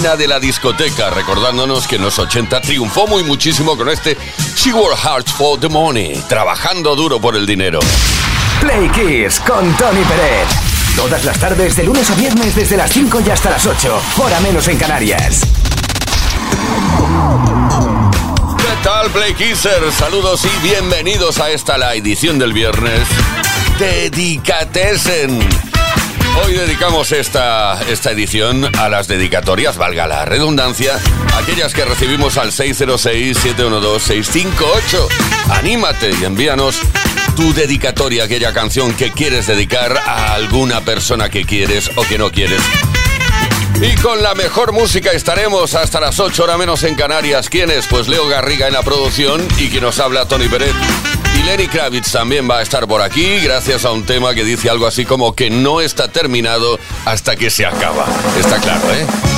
Reina de la discoteca, recordándonos que en los 80 triunfó muy muchísimo con este She Wore Hearts for the Money, trabajando duro por el dinero. Play Kiss con Tony Pérez. Todas las tardes, de lunes a viernes, desde las 5 y hasta las 8, hora menos en Canarias. ¿Qué tal, Play Kissers? Saludos y bienvenidos a esta, la edición del viernes. Dedicatesen Hoy dedicamos esta, esta edición a las dedicatorias, valga la redundancia, aquellas que recibimos al 606-712-658. Anímate y envíanos tu dedicatoria, aquella canción que quieres dedicar a alguna persona que quieres o que no quieres. Y con la mejor música estaremos hasta las 8 horas menos en Canarias. ¿Quién es? Pues Leo Garriga en la producción y que nos habla Tony Peret. Y Lenny Kravitz también va a estar por aquí gracias a un tema que dice algo así como que no está terminado hasta que se acaba. Está claro, ¿eh?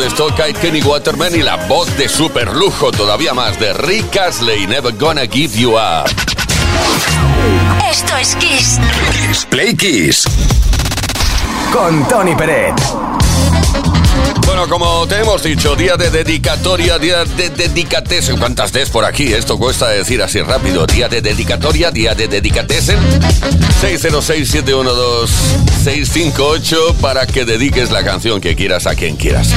de Stalkite, Kenny Waterman y la voz de super lujo todavía más de Rick Astley, Never Gonna Give You Up. Esto es Kiss. Kiss Play Kiss. Con Tony Pérez. Bueno, como te hemos dicho, día de dedicatoria, día de dedicatesen. ¿Cuántas Ds por aquí? Esto cuesta decir así rápido. Día de dedicatoria, día de dedicatesen. 606-712-658 para que dediques la canción que quieras a quien quieras.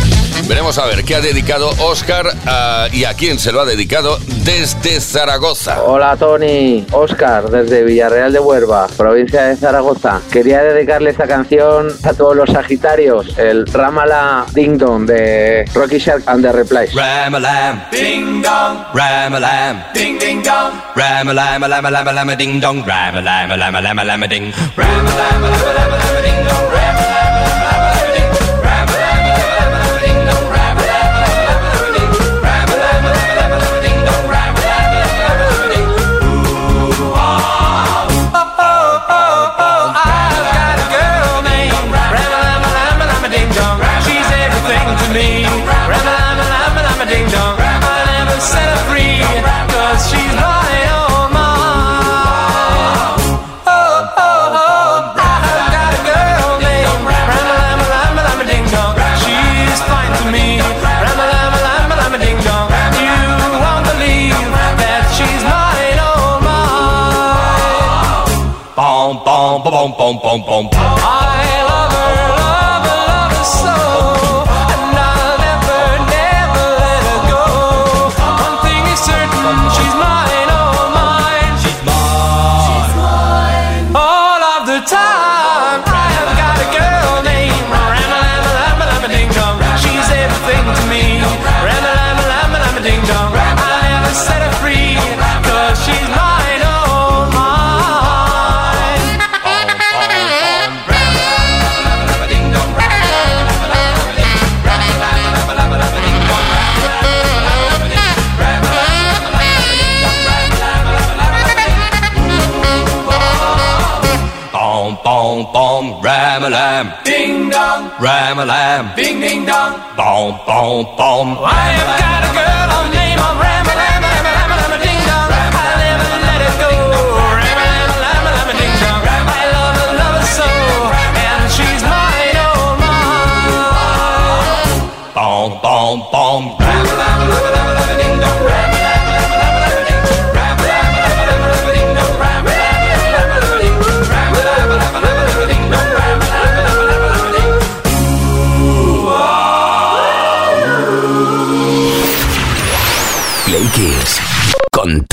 Veremos a ver qué ha dedicado Oscar ah, y a quién se lo ha dedicado desde Zaragoza. Hola Tony, Oscar desde Villarreal de Huerva, provincia de Zaragoza. Quería dedicarle esta canción a todos los Sagitarios, el Ramala Ding Dong de Rocky Shark and the Replays. Ramalam, ding dong, ramalam, ding ding dong, ramalam, lama lama lama ding dong, ramalam, lama lama lama ding, ramalam, lama lama lama ding dong. ram a lam, ding ding dong, boom boom boom. I have got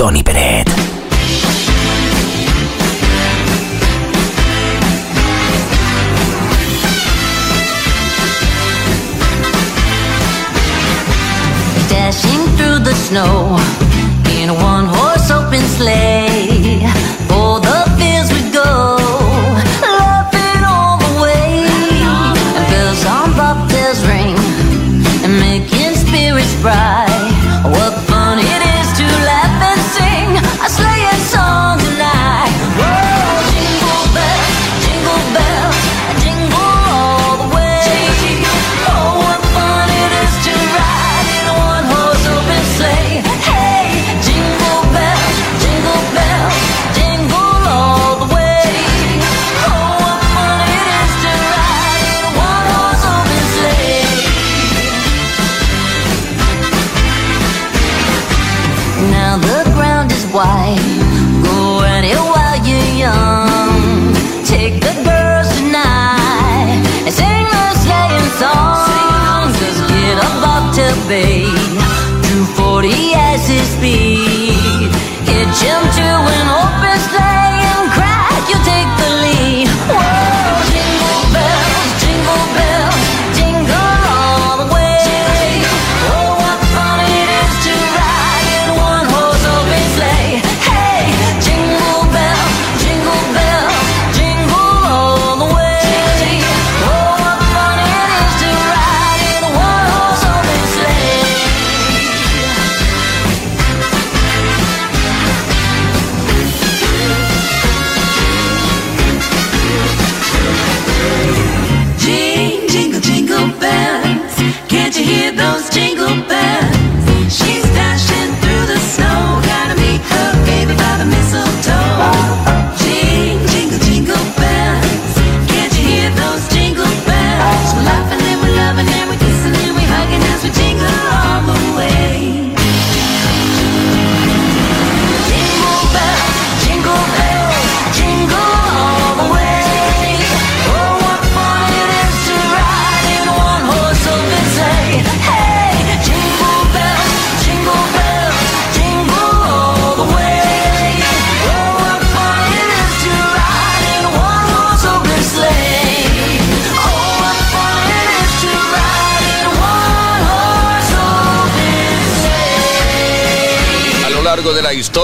Toni Peret. Dashing through the snow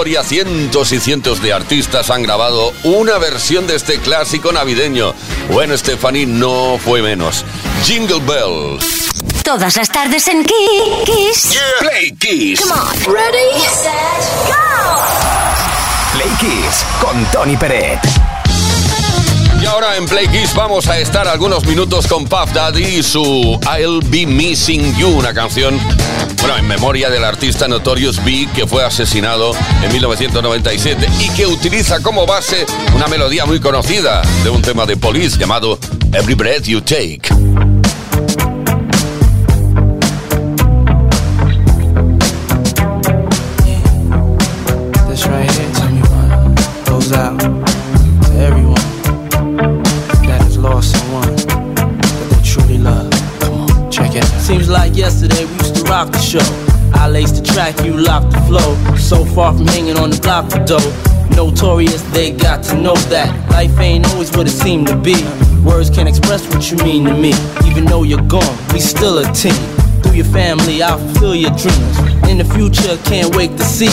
historia, cientos y cientos de artistas han grabado una versión de este clásico navideño. Bueno, Stephanie no fue menos. Jingle Bells. Todas las tardes en Kiss. Play Kiss. Come on. Ready, set, go. Play Kiss con Tony Peret. Y ahora en Play Kiss vamos a estar algunos minutos con Puff Daddy y su I'll Be Missing You, una canción, bueno, en memoria del artista Notorious Big que fue asesinado en 1997 y que utiliza como base una melodía muy conocida de un tema de Police llamado Every Breath You Take. This right here, tell me what goes out to everyone that has lost someone that they truly love. Come on, check it out. Seems like show. I laced the track, you locked the flow. So far from hanging on the block for dough. Notorious, they got to know that life ain't always what it seemed to be. Words can't express what you mean to me. Even though you're gone, we still a team. Through your family, I'll fulfill your dreams. In the future, can't wait to see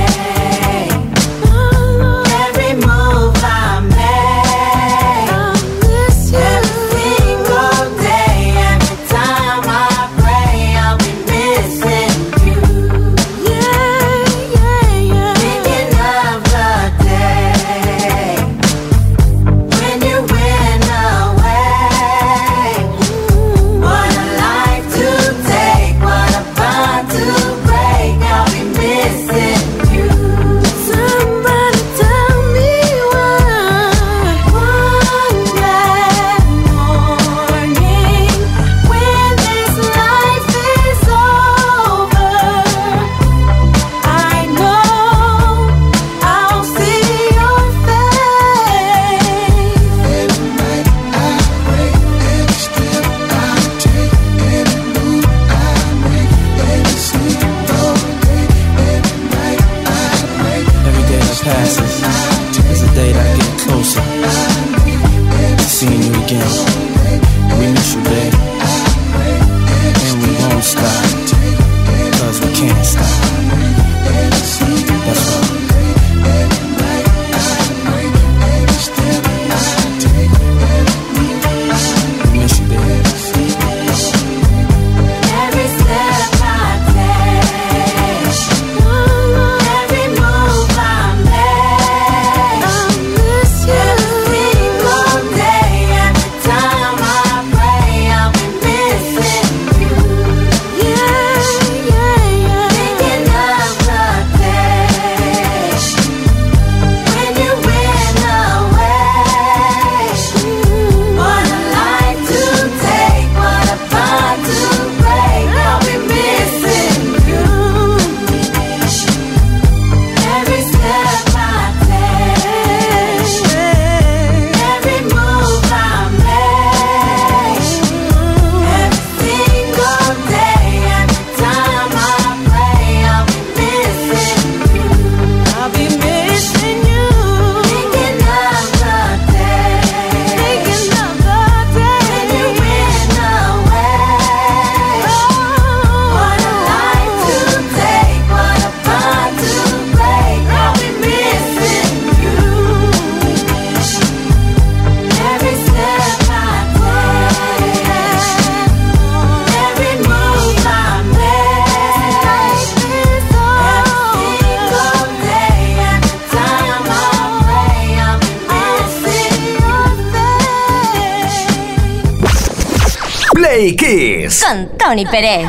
Play Kiss. Con Tony Pérez.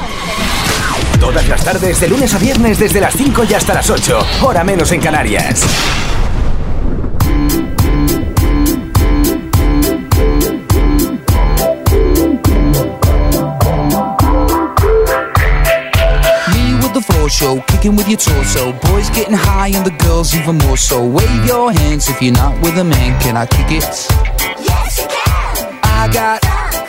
Todas las tardes, de lunes a viernes, desde las 5 y hasta las 8. Hora menos en Canarias. Me with the floor show, kicking with your torso. Boys getting high and the girls even more so. Wave your hands if you're not with a man. Can I kick it? Yes, you can. I got,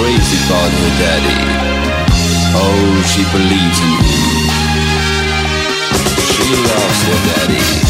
Crazy about her daddy. Oh, she believes in him. She loves her daddy.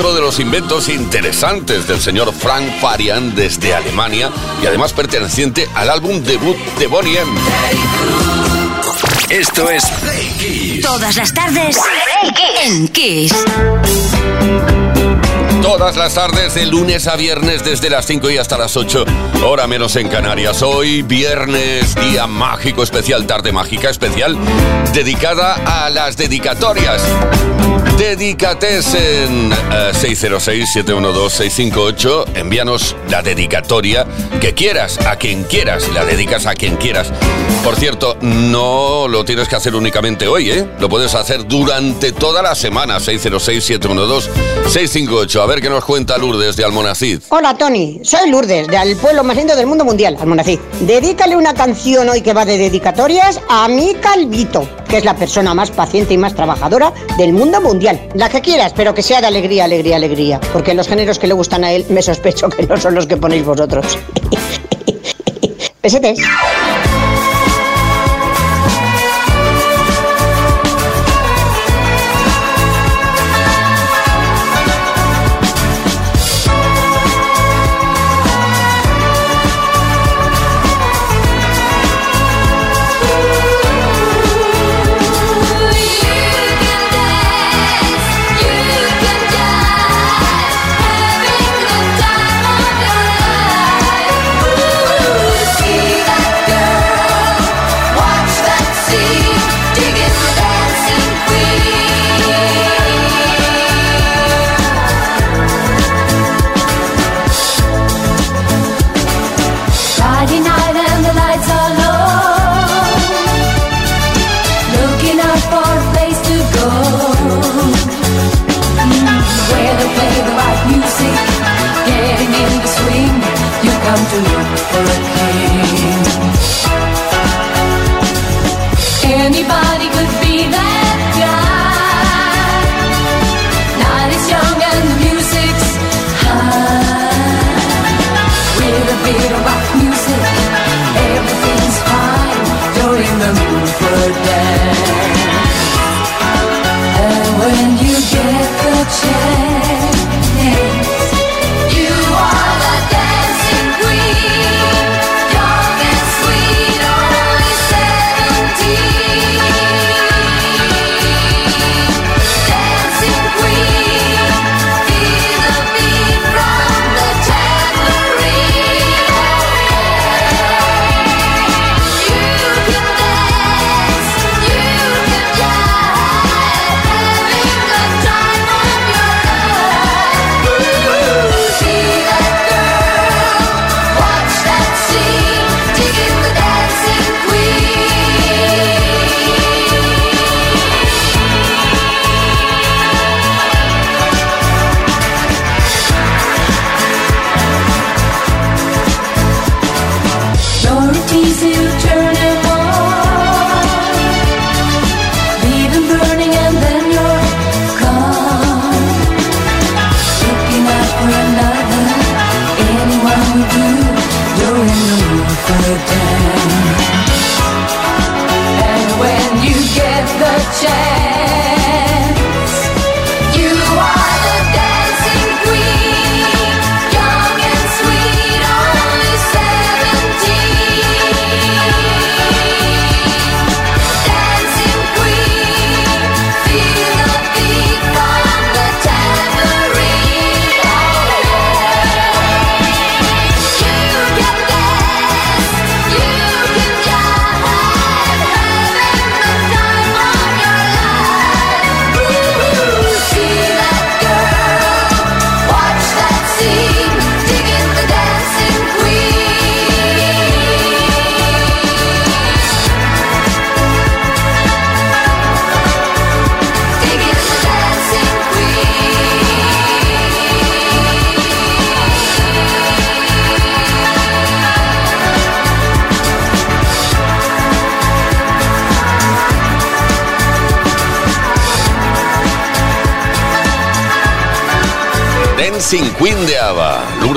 Otro de los inventos interesantes del señor Frank Farian desde Alemania y además perteneciente al álbum debut de Bonnie M. Esto es Play Kiss. Todas las tardes en Kiss. Todas las tardes de lunes a viernes desde las 5 y hasta las 8, hora menos en Canarias. Hoy viernes, día mágico especial, tarde mágica especial, dedicada a las dedicatorias. Dedicates en eh, 606-712-658. Envíanos la dedicatoria que quieras, a quien quieras. La dedicas a quien quieras. Por cierto, no lo tienes que hacer únicamente hoy, ¿eh? Lo puedes hacer durante toda la semana. 606-712-658. A ver qué nos cuenta Lourdes de Almonacid. Hola Tony, soy Lourdes, del pueblo más lindo del mundo mundial, Almonacid. Dedícale una canción hoy que va de dedicatorias a mi Calvito, que es la persona más paciente y más trabajadora del mundo mundial. La que quieras, pero que sea de alegría, alegría, alegría. Porque los géneros que le gustan a él me sospecho que no son los que ponéis vosotros. Pesetes.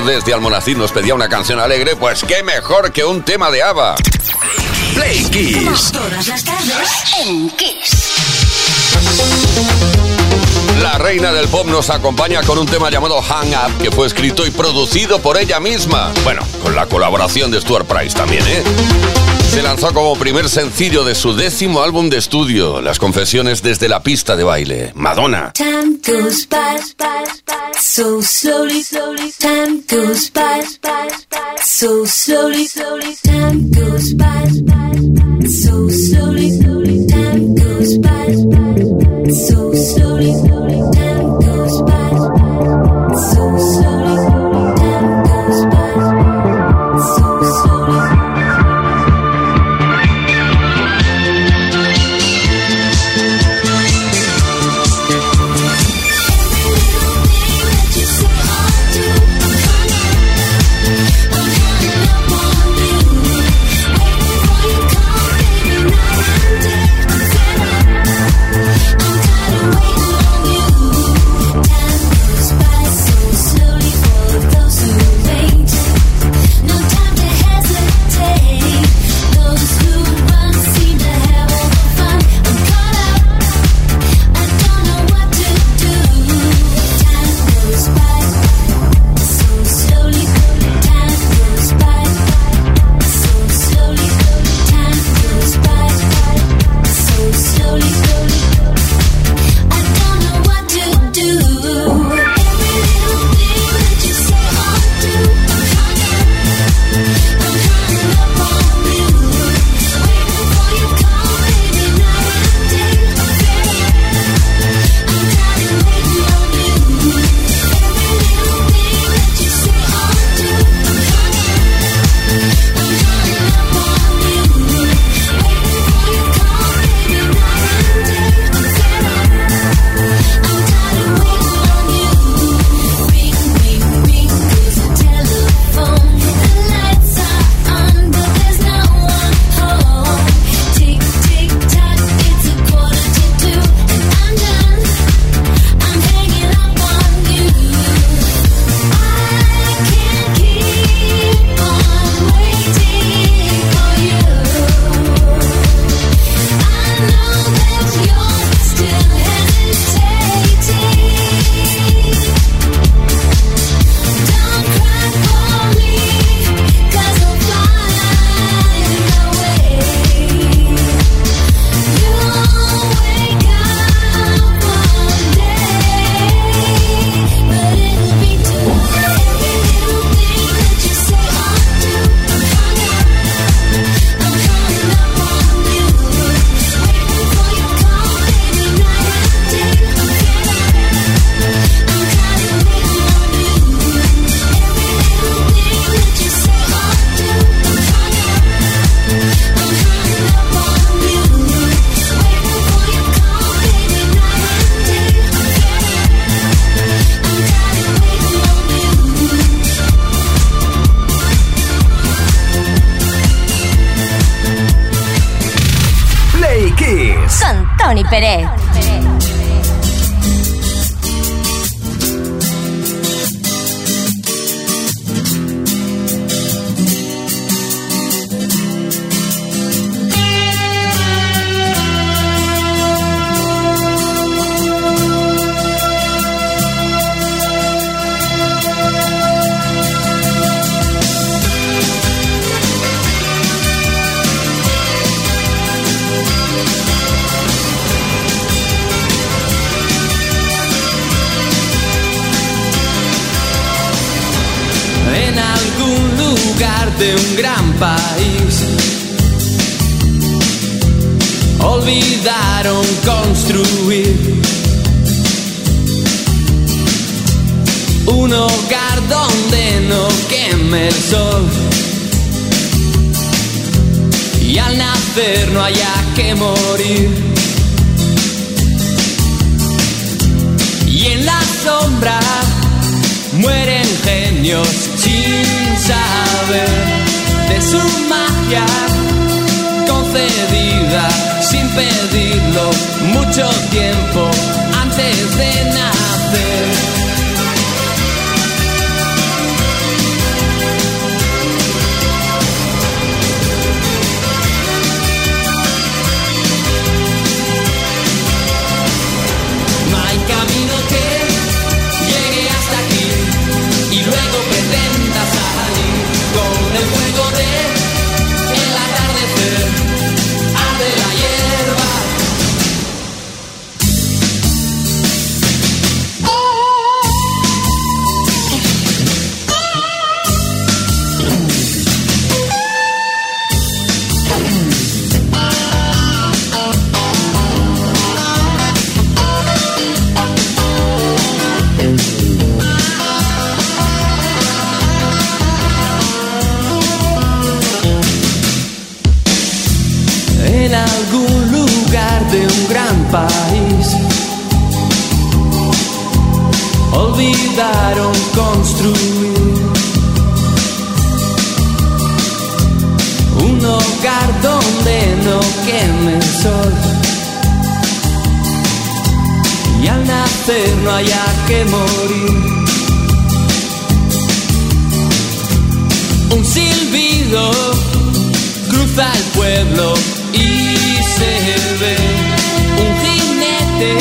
Lourdes de Almonacid nos pedía una canción alegre, pues qué mejor que un tema de ABBA. Play Kiss. Todas las tardes en Kiss. La reina del pop nos acompaña con un tema llamado Hang Up, que fue escrito y producido por ella misma. Bueno, con la colaboración de Stuart Price también, ¿eh? Se lanzó como primer sencillo de su décimo álbum de estudio, Las confesiones desde la pista de baile, Madonna. So slowly, Olvidaron construir un hogar donde no queme el sol. Y al nacer no haya que morir. Y en la sombra mueren genios sin saber de su magia concedida sin pedirlo mucho tiempo antes de nacer. Donde no queme el sol y al nacer no haya que morir. Un silbido cruza el pueblo y se ve un jinete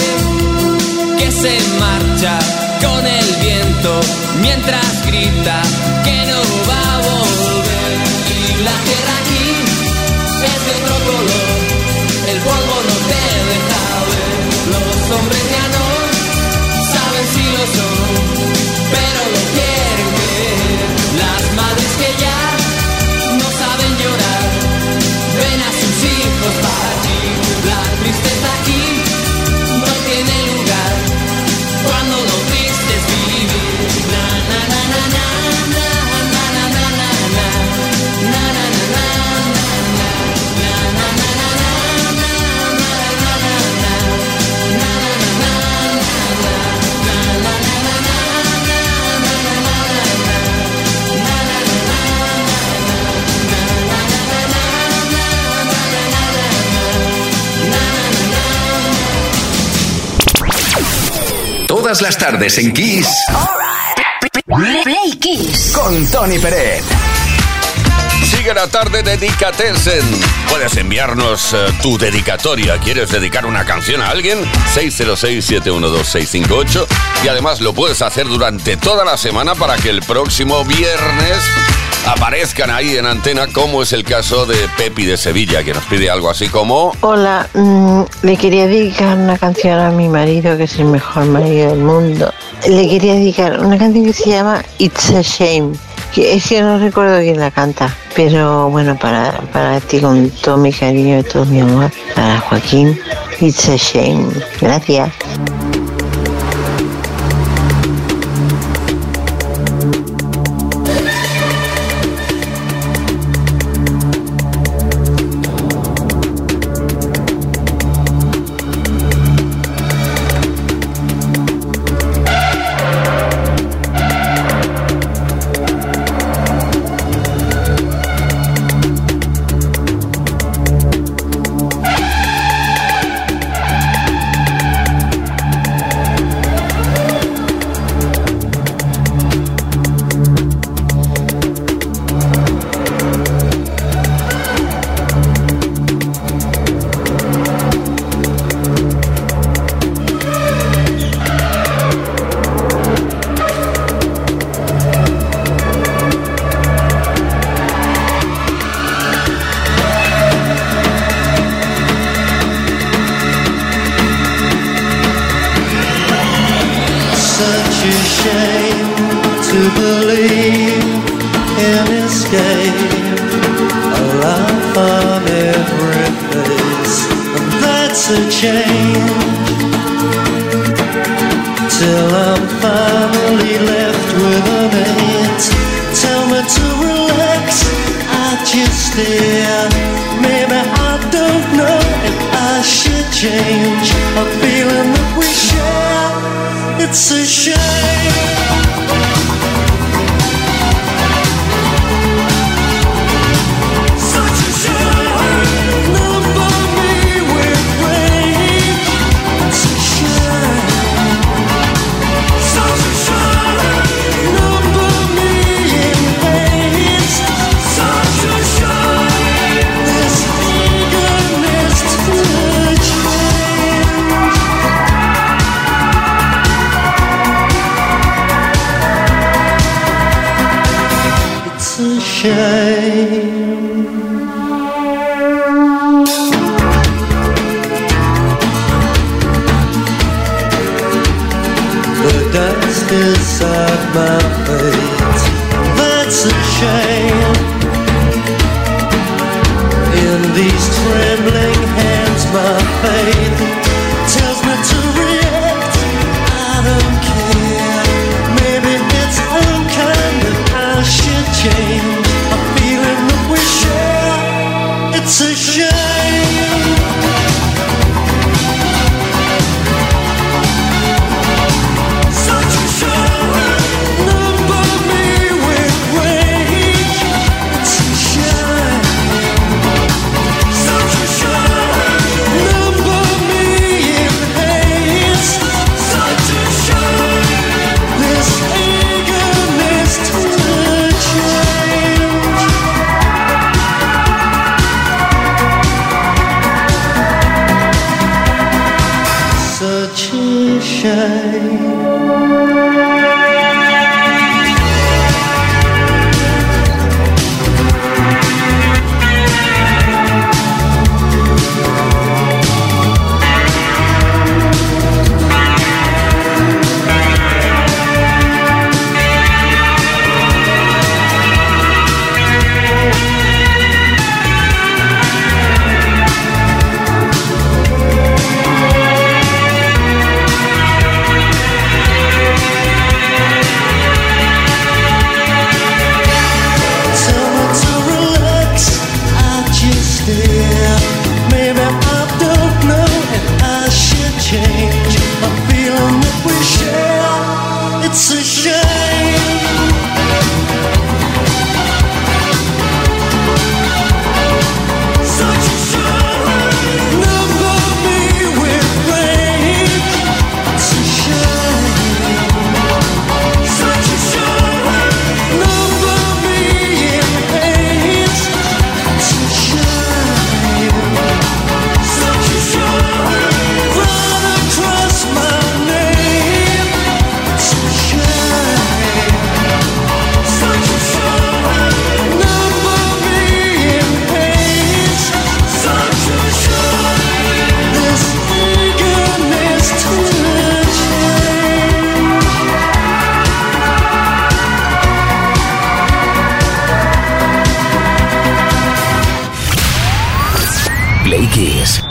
que se marcha con el viento mientras grita que no va a volver. Todas las tardes en Kiss. Play Kiss. Con Tony Peret. Sigue la tarde Dedicatessen. Puedes enviarnos eh, tu dedicatoria. ¿Quieres dedicar una canción a alguien? 606-712-658. Y además lo puedes hacer durante toda la semana para que el próximo viernes aparezcan ahí en antena, como es el caso de Pepi de Sevilla, que nos pide algo así como... Hola, mm, le quería dedicar una canción a mi marido, que es el mejor marido del mundo. Le quería dedicar una canción que se llama It's a Shame. Que es que no recuerdo quién la canta, pero bueno, para, para ti con todo mi cariño y todo mi amor, para Joaquín, It's a Shame. Gracias. Till I'm finally left with a mate. Tell me to relax, I just stare. Maybe I don't know if I should change. A feeling that we share. It's a shame. shine.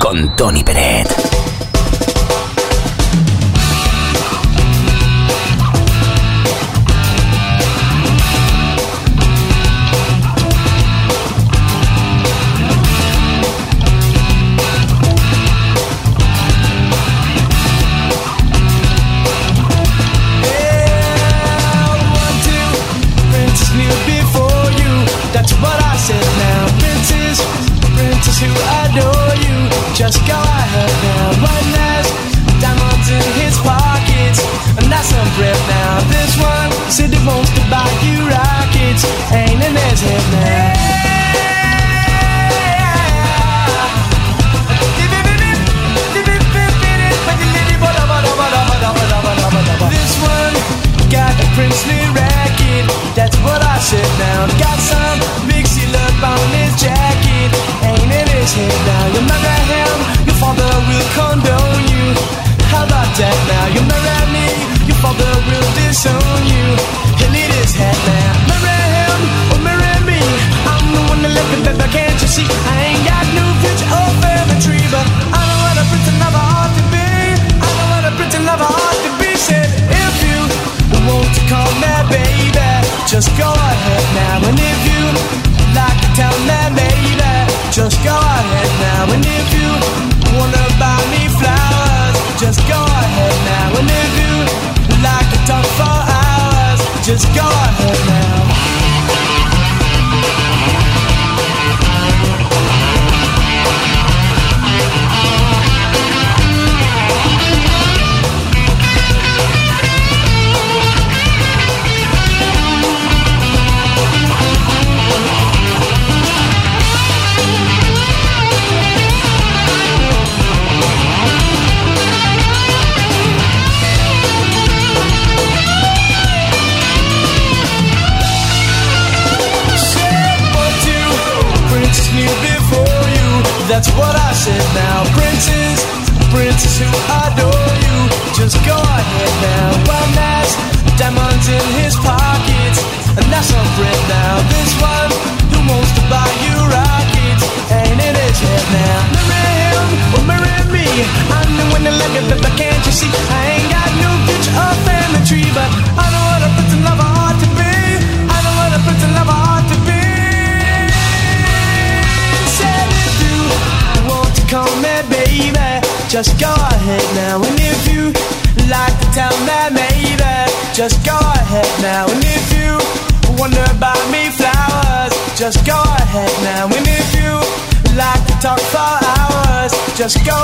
Con Tony Peret. Just go